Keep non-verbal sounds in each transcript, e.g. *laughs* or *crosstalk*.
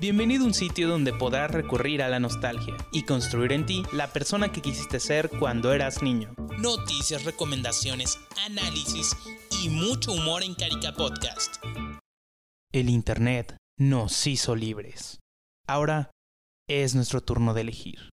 Bienvenido a un sitio donde podrás recurrir a la nostalgia y construir en ti la persona que quisiste ser cuando eras niño. Noticias, recomendaciones, análisis y mucho humor en Carica Podcast. El Internet nos hizo libres. Ahora es nuestro turno de elegir.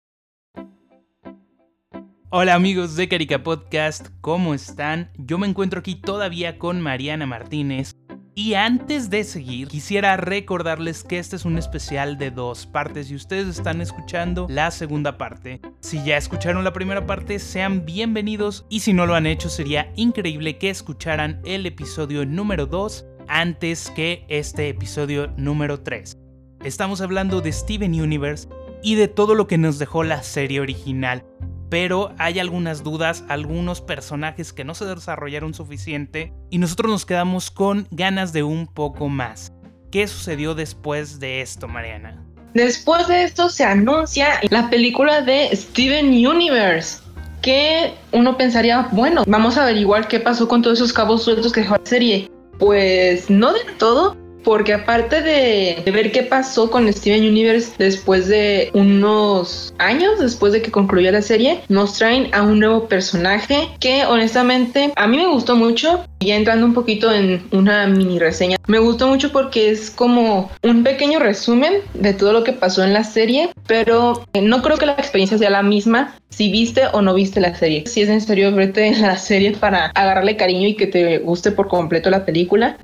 Hola amigos de Carica Podcast, ¿cómo están? Yo me encuentro aquí todavía con Mariana Martínez. Y antes de seguir, quisiera recordarles que este es un especial de dos partes y ustedes están escuchando la segunda parte. Si ya escucharon la primera parte, sean bienvenidos y si no lo han hecho, sería increíble que escucharan el episodio número 2 antes que este episodio número 3. Estamos hablando de Steven Universe y de todo lo que nos dejó la serie original pero hay algunas dudas, algunos personajes que no se desarrollaron suficiente y nosotros nos quedamos con ganas de un poco más. ¿Qué sucedió después de esto, Mariana? Después de esto se anuncia la película de Steven Universe, que uno pensaría, bueno, vamos a averiguar qué pasó con todos esos cabos sueltos que dejó la serie. Pues no de todo, porque aparte de, ver qué pasó con Steven Universe después de unos años, después de que concluyó la serie, nos traen a un nuevo personaje que honestamente a mí me gustó mucho. Ya entrando un poquito en una mini reseña, me gustó mucho porque es como un pequeño resumen de todo lo que pasó en la serie, pero no creo que la experiencia sea la misma si viste o no viste la serie. Si es necesario verte la serie para agarrarle cariño y que te guste por completo la película.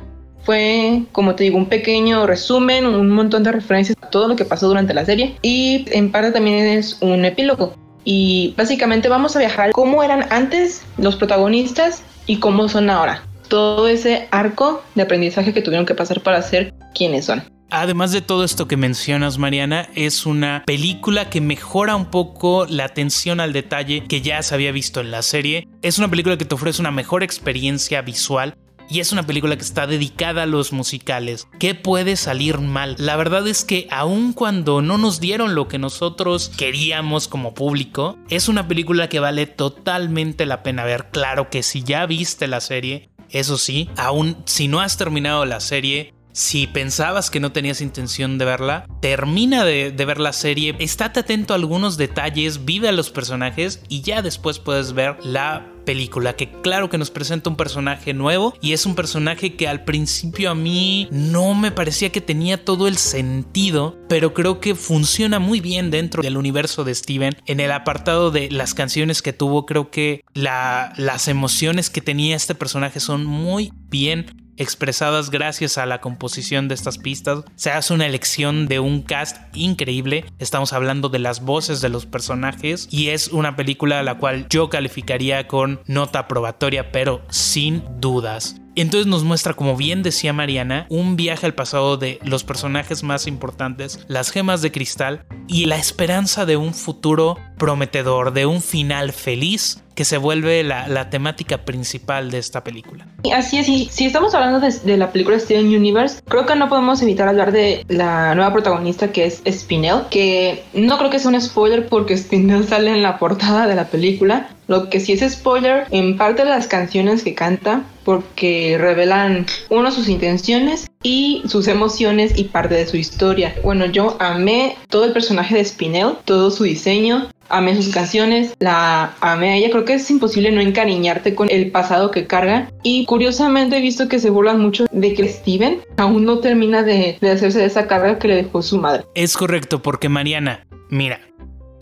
Fue, como te digo, un pequeño resumen, un montón de referencias a todo lo que pasó durante la serie y en parte también es un epílogo. Y básicamente vamos a viajar cómo eran antes los protagonistas y cómo son ahora. Todo ese arco de aprendizaje que tuvieron que pasar para ser quienes son. Además de todo esto que mencionas, Mariana, es una película que mejora un poco la atención al detalle que ya se había visto en la serie. Es una película que te ofrece una mejor experiencia visual y es una película que está dedicada a los musicales. ¿Qué puede salir mal? La verdad es que aun cuando no nos dieron lo que nosotros queríamos como público, es una película que vale totalmente la pena ver. Claro que si ya viste la serie, eso sí, aún si no has terminado la serie, si pensabas que no tenías intención de verla, termina de, ver la serie, estate atento a algunos detalles, vive a los personajes y ya después puedes ver la película que claro que nos presenta un personaje nuevo y es un personaje que al principio a mí no me parecía que tenía todo el sentido, pero creo que funciona muy bien dentro del universo de Steven. En el apartado de las canciones que tuvo, creo que las emociones que tenía este personaje son muy bien expresadas gracias a la composición de estas pistas. Se hace una elección de un cast increíble. Estamos hablando de las voces de los personajes y es una película a la cual yo calificaría con nota probatoria, pero sin dudas. Entonces nos muestra, como bien decía Mariana, un viaje al pasado de los personajes más importantes, las gemas de cristal y la esperanza de un futuro prometedor, de un final feliz que se vuelve la, temática principal de esta película. Así es, y si estamos hablando de, la película Steven Universe, creo que no podemos evitar hablar de la nueva protagonista que es Spinel, que no creo que sea un spoiler porque *laughs* Spinel sale en la portada de la película, lo que sí es spoiler, en parte de las canciones que canta, porque revelan uno sus intenciones y sus emociones y parte de su historia. Bueno, yo amé todo el personaje de Spinel, todo su diseño, amé sus canciones, la amé a ella. Creo que es imposible no encariñarte con el pasado que carga. Y curiosamente he visto que se burlan mucho de que Steven aún no termina de, de hacerse de esa carga que le dejó su madre. Es correcto, porque Mariana, mira,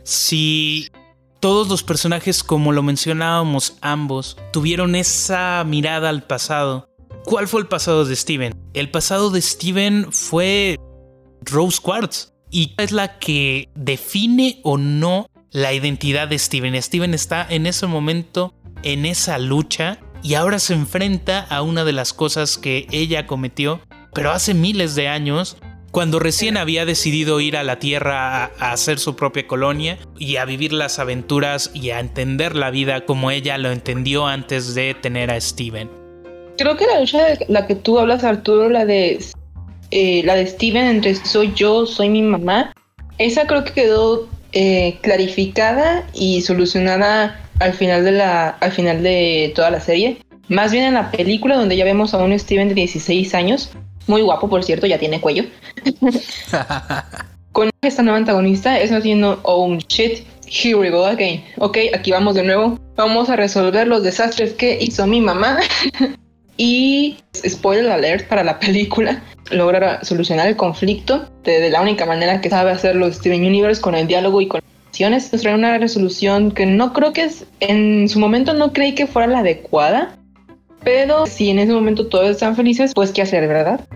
si todos los personajes, como lo mencionábamos ambos, tuvieron esa mirada al pasado. ¿Cuál fue el pasado de Steven? El pasado de Steven fue Rose Quartz y es la que define o no la identidad de Steven. Steven está en ese momento en esa lucha y ahora se enfrenta a una de las cosas que ella cometió, pero hace miles de años cuando recién había decidido ir a la Tierra a, hacer su propia colonia y a vivir las aventuras y a entender la vida como ella lo entendió antes de tener a Steven. Creo que la lucha de la que tú hablas, Arturo, la de, eh, la de Steven entre soy yo, soy mi mamá, esa creo que quedó eh, clarificada y solucionada al final, de la, al final de toda la serie. Más bien en la película donde ya vemos a un Steven de 16 años muy guapo por cierto, ya tiene cuello. *laughs* Con esta nueva antagonista es haciendo, oh shit, here we go again. Ok, aquí vamos de nuevo. Vamos a resolver los desastres que hizo mi mamá. *laughs* y spoiler alert para la *laughs* película, logra solucionar el conflicto de, la única manera que sabe hacerlo Steven Universe con el diálogo y con las acciones. Nos una resolución que no creo que es, en su momento no creí que fuera la adecuada, pero si en ese momento todos están felices, pues qué hacer, ¿verdad?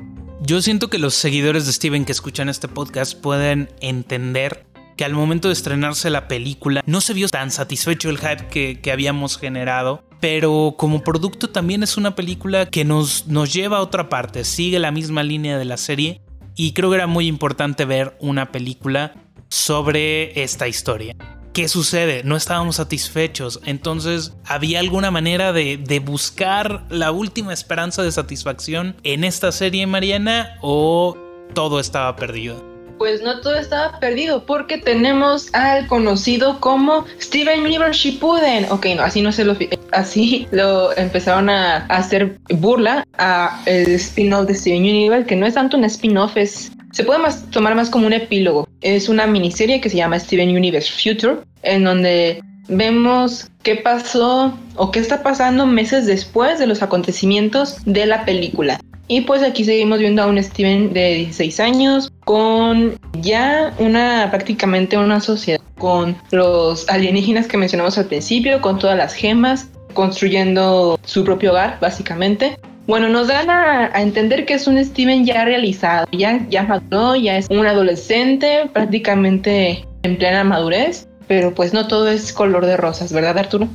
Yo siento que los seguidores de Steven que escuchan este podcast pueden entender que al momento de estrenarse la película no se vio tan satisfecho el hype que, que habíamos generado pero como producto también es una película que nos, nos lleva a otra parte, sigue la misma línea de la serie y creo que era muy importante ver una película sobre esta historia. ¿Qué sucede? No estábamos satisfechos, entonces había alguna manera de, de, buscar la última esperanza de satisfacción en esta serie, Mariana, o todo estaba perdido pues no todo estaba perdido porque tenemos al conocido como Steven Universe Shippuden. Ok, no, así no se lo así lo empezaron a, hacer burla a el spin-off de Steven Universe, que no es tanto un spin-off, es se puede más, tomar más como un epílogo. Es una miniserie que se llama Steven Universe Future, en donde vemos qué pasó o qué está pasando meses después de los acontecimientos de la película. Y pues aquí seguimos viendo a un Steven de 16 años con ya una prácticamente una sociedad con los alienígenas que mencionamos al principio, con todas las gemas, construyendo su propio hogar básicamente. Bueno, nos dan a, entender que es un Steven ya realizado, ya, ya maduró, ya es un adolescente prácticamente en plena madurez, pero pues no todo es color de rosas, ¿verdad Arturo?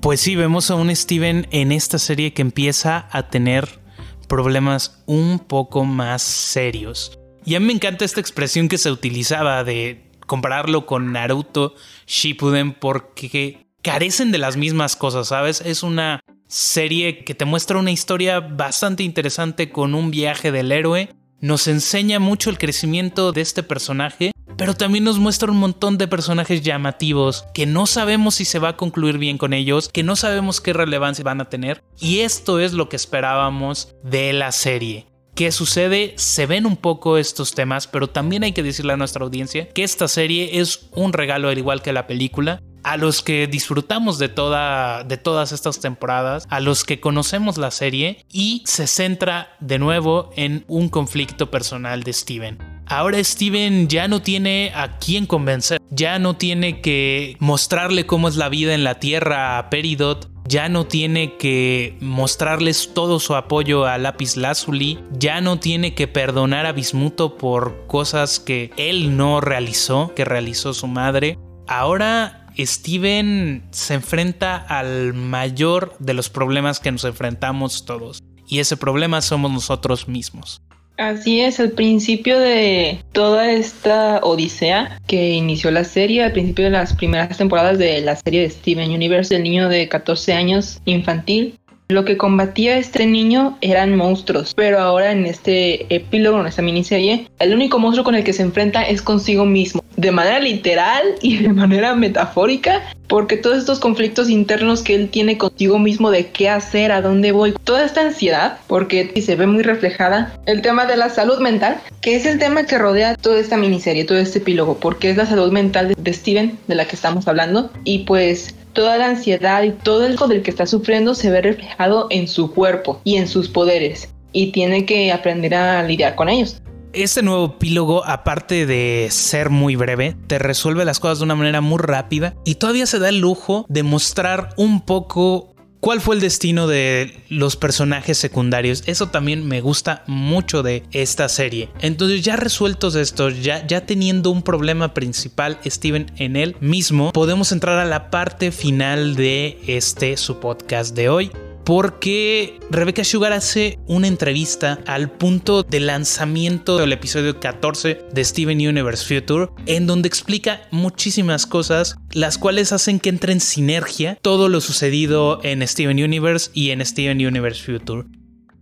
Pues sí, vemos a un Steven en esta serie que empieza a tener problemas un poco más serios. Y a mí me encanta esta expresión que se utilizaba de compararlo con Naruto Shippuden porque carecen de las mismas cosas, ¿sabes? Es una serie que te muestra una historia bastante interesante con un viaje del héroe. Nos enseña mucho el crecimiento de este personaje pero también nos muestra un montón de personajes llamativos que no sabemos si se va a concluir bien con ellos, que no sabemos qué relevancia van a tener. Y esto es lo que esperábamos de la serie. ¿Qué sucede? Se ven un poco estos temas, pero también hay que decirle a nuestra audiencia que esta serie es un regalo al igual que la película. A los que disfrutamos de, toda, de todas estas temporadas, a los que conocemos la serie y se centra de nuevo en un conflicto personal de Steven. Ahora Steven ya no tiene a quién convencer, ya no tiene que mostrarle cómo es la vida en la Tierra a Peridot, ya no tiene que mostrarles todo su apoyo a Lapis Lazuli, ya no tiene que perdonar a Bismuto por cosas que él no realizó, que realizó su madre. Ahora Steven se enfrenta al mayor de los problemas que nos enfrentamos todos, y ese problema somos nosotros mismos. Así es, al principio de toda esta odisea que inició la serie, al principio de las primeras temporadas de la serie de Steven Universe, el niño de 14 años infantil, lo que combatía este niño eran monstruos, pero ahora en este epílogo, en esta miniserie, el único monstruo con el que se enfrenta es consigo mismo, de manera literal y de manera metafórica, porque todos estos conflictos internos que él tiene consigo mismo de qué hacer, a dónde voy, toda esta ansiedad, porque se ve muy reflejada el tema de la salud mental, que es el tema que rodea toda esta miniserie, todo este epílogo, porque es la salud mental de Steven de la que estamos hablando, y pues toda la ansiedad y todo el del que está sufriendo se ve reflejado en su cuerpo y en sus poderes y tiene que aprender a lidiar con ellos. Este nuevo epílogo, aparte de ser muy breve, te resuelve las cosas de una manera muy rápida y todavía se da el lujo de mostrar un poco ¿Cuál fue el destino de los personajes secundarios? Eso también me gusta mucho de esta serie. Entonces ya resueltos estos, ya, ya teniendo un problema principal Steven en él mismo, podemos entrar a la parte final de este su podcast de hoy porque Rebecca Sugar hace una entrevista al punto de lanzamiento del episodio 14 de Steven Universe Future, en donde explica muchísimas cosas, las cuales hacen que entre en sinergia todo lo sucedido en Steven Universe y en Steven Universe Future.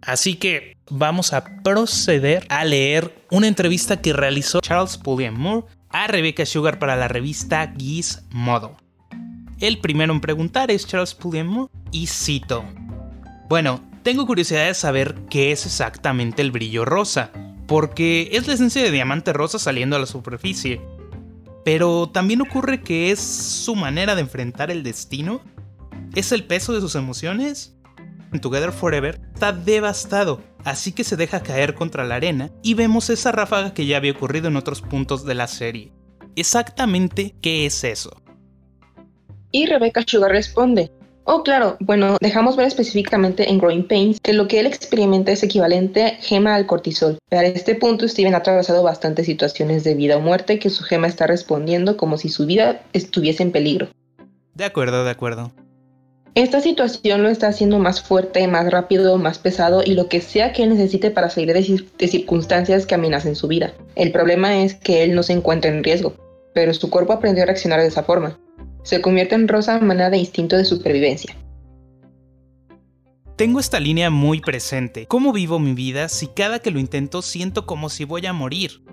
Así que vamos a proceder a leer una entrevista que realizó Charles Pulliam Moore a Rebecca Sugar para la revista Gizmodo. El primero en preguntar es Charles Pulliam Moore y cito. Bueno, Tengo curiosidad de saber qué es exactamente el brillo rosa, porque es la esencia de diamante rosa saliendo a la superficie. Pero también ocurre que es su manera de enfrentar el destino. ¿Es el peso de sus emociones? En Together Forever está devastado, así que se deja caer contra la arena y vemos esa ráfaga que ya había ocurrido en otros puntos de la serie. Exactamente, ¿qué es eso? Y Rebecca Sugar responde, Oh, claro. Bueno, dejamos ver específicamente en Growing Pains que lo que él experimenta es equivalente gema al cortisol. Para este punto, Steven ha atravesado bastantes situaciones de vida o muerte que su gema está respondiendo como si su vida estuviese en peligro. De acuerdo, de acuerdo. Esta situación lo está haciendo más fuerte, más rápido, más pesado y lo que sea que él necesite para salir de, de circunstancias que amenacen su vida. El problema es que él no se encuentra en riesgo, pero su cuerpo aprendió a reaccionar de esa forma se convierte en rosa manera de instinto de supervivencia. Tengo esta línea muy presente. ¿Cómo vivo mi vida si cada que lo intento siento como si voy a morir?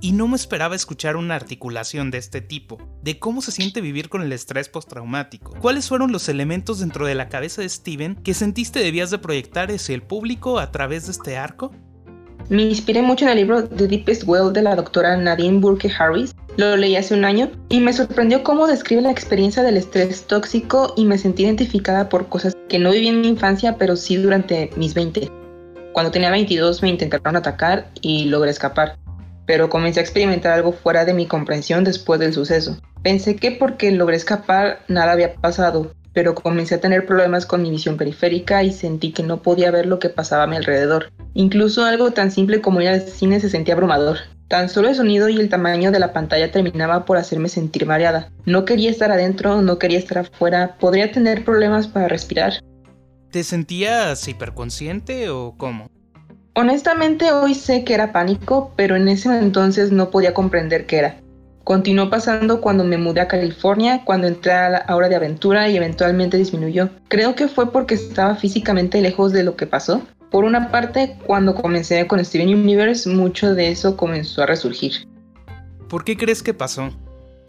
Y no me esperaba escuchar una articulación de este tipo, de cómo se siente vivir con el estrés postraumático. ¿Cuáles fueron los elementos dentro de la cabeza de Steven que sentiste debías de proyectar hacia el público a través de este arco? Me inspiré mucho en el libro The Deepest Well de la doctora Nadine Burke Harris. Lo leí hace un año y me sorprendió cómo describe la experiencia del estrés tóxico y me sentí identificada por cosas que no viví en mi infancia, pero sí durante mis 20. Cuando tenía 22 me intentaron atacar y logré escapar, pero comencé a experimentar algo fuera de mi comprensión después del suceso. Pensé que porque logré escapar nada había pasado, pero comencé a tener problemas con mi visión periférica y sentí que no podía ver lo que pasaba a mi alrededor. Incluso algo tan simple como ir al cine se sentía abrumador. Tan solo el sonido y el tamaño de la pantalla terminaba por hacerme sentir mareada. No quería estar adentro, no quería estar afuera, podría tener problemas para respirar. ¿Te sentías hiperconsciente o cómo? Honestamente hoy sé que era pánico, pero en ese entonces no podía comprender qué era. Continuó pasando cuando me mudé a California, cuando entré a la hora de aventura y eventualmente disminuyó. Creo que fue porque estaba físicamente lejos de lo que pasó. Por una parte, cuando comencé con Steven Universe, mucho de eso comenzó a resurgir. ¿Por qué crees que pasó?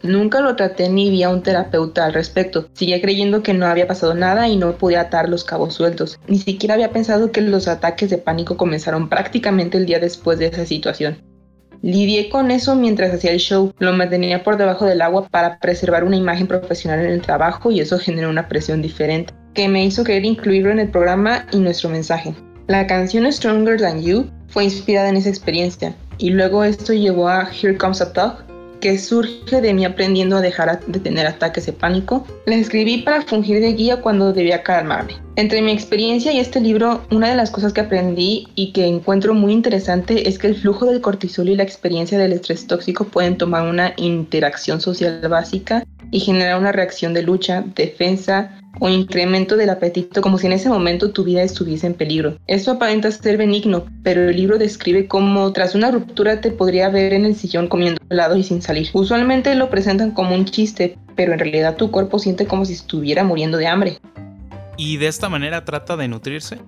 Nunca lo traté ni vi a un terapeuta al respecto. Seguía creyendo que no había pasado nada y no podía atar los cabos sueltos. Ni siquiera había pensado que los ataques de pánico comenzaron prácticamente el día después de esa situación. Lidié con eso mientras hacía el show, lo mantenía por debajo del agua para preservar una imagen profesional en el trabajo y eso generó una presión diferente, que me hizo querer incluirlo en el programa y nuestro mensaje. La canción Stronger Than You fue inspirada en esa experiencia y luego esto llevó a Here Comes a Talk, que surge de mí aprendiendo a dejar de tener ataques de pánico, la escribí para fungir de guía cuando debía calmarme. Entre mi experiencia y este libro, una de las cosas que aprendí y que encuentro muy interesante es que el flujo del cortisol y la experiencia del estrés tóxico pueden tomar una interacción social básica y generar una reacción de lucha, defensa, o incremento del apetito como si en ese momento tu vida estuviese en peligro. Esto aparenta ser benigno, pero el libro describe cómo tras una ruptura te podría ver en el sillón comiendo helado y sin salir. Usualmente lo presentan como un chiste, pero en realidad tu cuerpo siente como si estuviera muriendo de hambre. ¿Y de esta manera trata de nutrirse?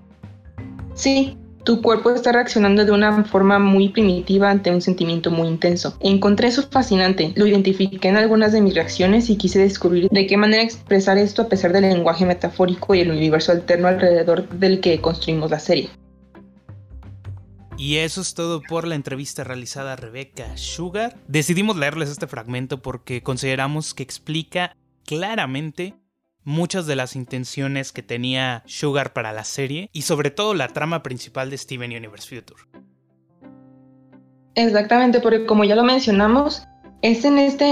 Sí, tu cuerpo está reaccionando de una forma muy primitiva ante un sentimiento muy intenso. Encontré eso fascinante, lo identifiqué en algunas de mis reacciones y quise descubrir de qué manera expresar esto a pesar del lenguaje metafórico y el universo alterno alrededor del que construimos la serie. Y eso es todo por la entrevista realizada a Rebecca Sugar. Decidimos leerles este fragmento porque consideramos que explica claramente muchas de las intenciones que tenía Sugar para la serie y sobre todo la trama principal de Steven Universe Future. Exactamente, porque como ya lo mencionamos, es en esta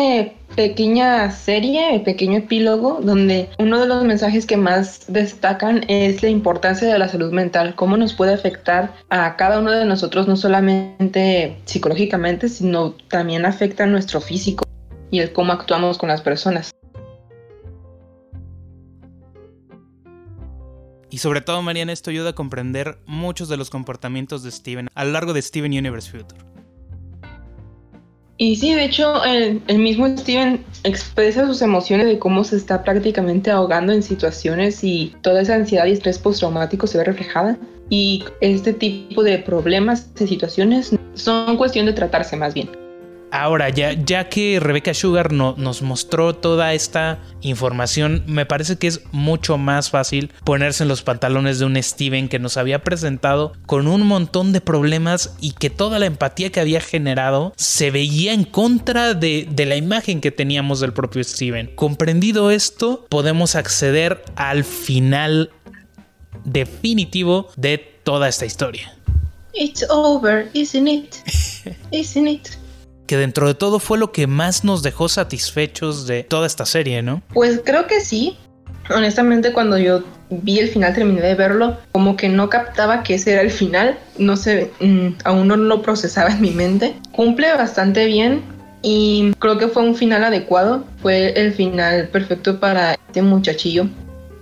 pequeña serie, pequeño epílogo, donde uno de los mensajes que más destacan es la importancia de la salud mental, cómo nos puede afectar a cada uno de nosotros, no solamente psicológicamente, sino también afecta a nuestro físico y el cómo actuamos con las personas. Y sobre todo, Mariana, esto ayuda a comprender muchos de los comportamientos de Steven a lo largo de Steven Universe Future. Y sí, de hecho, el, mismo Steven expresa sus emociones de cómo se está prácticamente ahogando en situaciones y toda esa ansiedad y estrés postraumático se ve reflejada. Y este tipo de problemas, de situaciones, son cuestión de tratarse más bien. Ahora, ya, ya que Rebecca Sugar no, nos mostró toda esta información, me parece que es mucho más fácil ponerse en los pantalones de un Steven que nos había presentado con un montón de problemas y que toda la empatía que había generado se veía en contra de, de la imagen que teníamos del propio Steven. Comprendido esto, podemos acceder al final definitivo de toda esta historia. It's over, isn't it? *laughs* Isn't it? Que dentro de todo fue lo que más nos dejó satisfechos de toda esta serie, ¿no? Pues creo que sí. Honestamente, cuando yo vi el final, terminé de verlo, como que no captaba que ese era el final. No sé, mm, aún no lo procesaba en mi mente. Cumple bastante bien y creo que fue un final adecuado. Fue el final perfecto para este muchachillo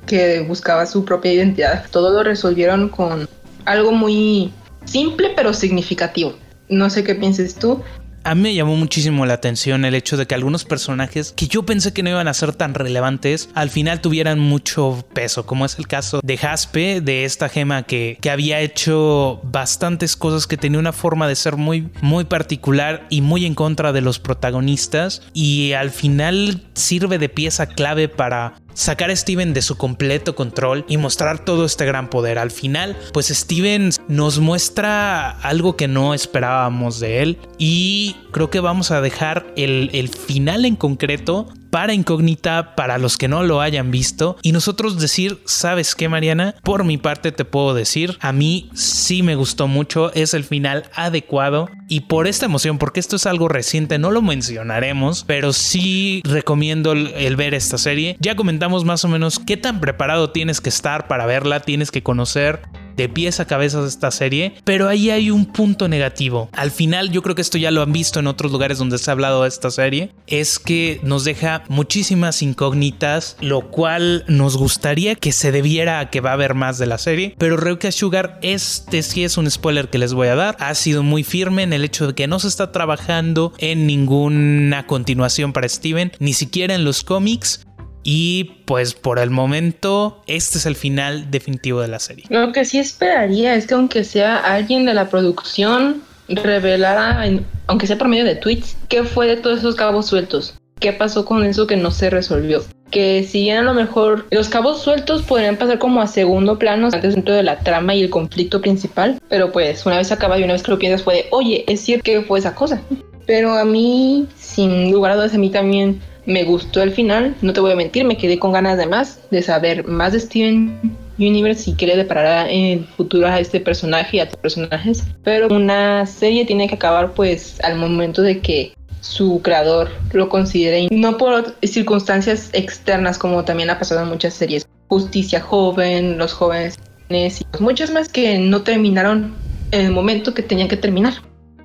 que buscaba su propia identidad. Todo lo resolvieron con algo muy simple pero significativo. No sé qué pienses tú, a mí me llamó muchísimo la atención el hecho de que algunos personajes que yo pensé que no iban a ser tan relevantes, al final tuvieran mucho peso, como es el caso de Jaspe, de esta gema que, que había hecho bastantes cosas, que tenía una forma de ser muy, muy particular y muy en contra de los protagonistas, y al final sirve de pieza clave para sacar a Steven de su completo control y mostrar todo este gran poder. Al final, pues Steven nos muestra algo que no esperábamos de él y creo que vamos a dejar el, el final en concreto para incógnita para los que no lo hayan visto y nosotros decir, ¿sabes qué Mariana? Por mi parte te puedo decir, a mí sí me gustó mucho, es el final adecuado y por esta emoción, porque esto es algo reciente, no lo mencionaremos, pero sí recomiendo el, ver esta serie. Ya comentamos más o menos qué tan preparado tienes que estar para verla, tienes que conocer de pies a cabeza esta serie, pero ahí hay un punto negativo. Al final, yo creo que esto ya lo han visto en otros lugares donde se ha hablado de esta serie, es que nos deja muchísimas incógnitas, lo cual nos gustaría que se debiera a que va a haber más de la serie, pero Reuka Sugar, este sí es un spoiler que les voy a dar, ha sido muy firme en el hecho de que no se está trabajando en ninguna continuación para Steven, ni siquiera en los cómics, y pues por el momento, este es el final definitivo de la serie. Lo que sí esperaría es que aunque sea alguien de la producción, revelara, aunque sea por medio de tweets, qué fue de todos esos cabos sueltos. ¿Qué pasó con eso que no se resolvió? Que si bien a lo mejor los cabos sueltos podrían pasar como a segundo plano antes dentro de la trama y el conflicto principal, pero pues una vez acaba y una vez que lo piensas puede, oye, es cierto que fue esa cosa. Pero a mí, sin lugar a dudas, a mí también me gustó el final, no te voy a mentir, me quedé con ganas de más, de saber más de Steven Universe y qué le deparará en el futuro a este personaje y a tus personajes. Pero una serie tiene que acabar pues al momento de que su creador lo considere, no por circunstancias externas como también ha pasado en muchas series. Justicia joven, los jóvenes y muchos más que no terminaron en el momento que tenían que terminar.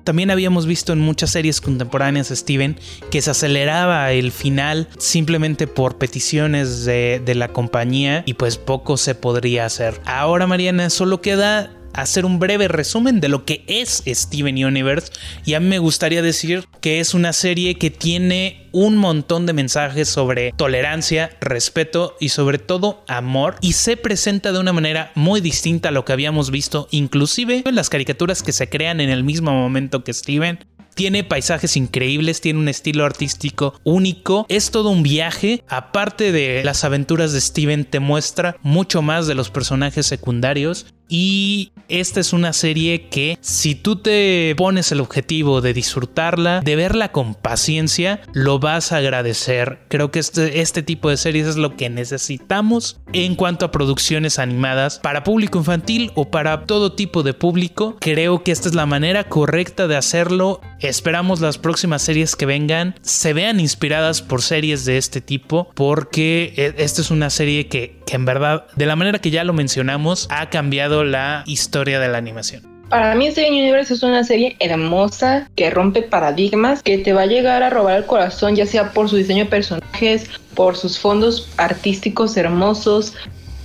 También habíamos visto en muchas series contemporáneas, Steven, que se aceleraba el final simplemente por peticiones de, la compañía y pues poco se podría hacer. Ahora, Mariana, solo queda hacer un breve resumen de lo que es Steven Universe. Y a mí me gustaría decir que es una serie que tiene un montón de mensajes sobre tolerancia, respeto y sobre todo amor. Y se presenta de una manera muy distinta a lo que habíamos visto. Inclusive en las caricaturas que se crean en el mismo momento que Steven. Tiene paisajes increíbles, tiene un estilo artístico único, es todo un viaje. Aparte de las aventuras de Steven, te muestra mucho más de los personajes secundarios y esta es una serie que si tú te pones el objetivo de disfrutarla, de verla con paciencia, lo vas a agradecer. Creo que este, este tipo de series es lo que necesitamos en cuanto a producciones animadas para público infantil o para todo tipo de público. Creo que esta es la manera correcta de hacerlo. Esperamos las próximas series que vengan se vean inspiradas por series de este tipo porque e, esta es una serie que, que en verdad, de la manera que ya lo mencionamos, ha cambiado la historia de la animación. Para mí Steven Universe es una serie hermosa que rompe paradigmas, que te va a llegar a robar el corazón, ya sea por su diseño de personajes, por sus fondos artísticos hermosos,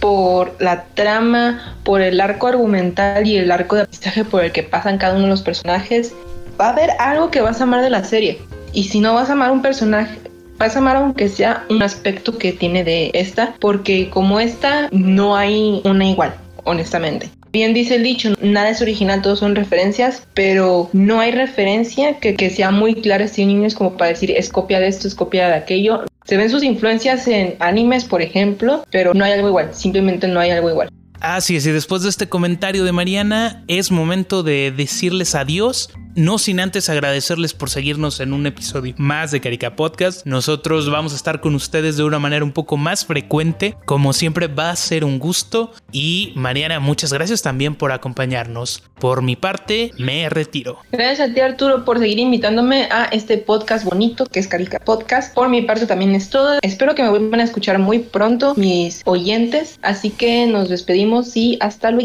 por la trama, por el arco argumental y el arco de aprendizaje por el que pasan cada uno de los personajes. Va a haber algo que vas a amar de la serie. Y si no vas a amar un personaje, vas a amar aunque sea un aspecto que tiene de esta, porque como esta no hay una igual honestamente. Bien dice el dicho, nada es original, todos son referencias, pero no hay referencia que, que sea muy clara Steven Universe como para decir es copia de esto, es copia de aquello. Se ven sus influencias en animes, por ejemplo, pero no hay algo igual, simplemente no hay algo igual. Así es, y después de este comentario de Mariana, es momento de decirles adiós. No sin antes agradecerles por seguirnos en un episodio más de Carica Podcast. Nosotros vamos a estar con ustedes de una manera un poco más frecuente. Como siempre va a ser un gusto. Y Mariana, muchas gracias también por acompañarnos. Por mi parte, me retiro. Gracias a ti Arturo por seguir invitándome a este podcast bonito que es Carica Podcast. Por mi parte también es todo. Espero que me vuelvan a escuchar muy pronto mis oyentes. Así que nos despedimos y hasta luego.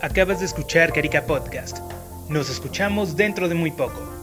Acabas de escuchar Carica Podcast. Nos escuchamos dentro de muy poco.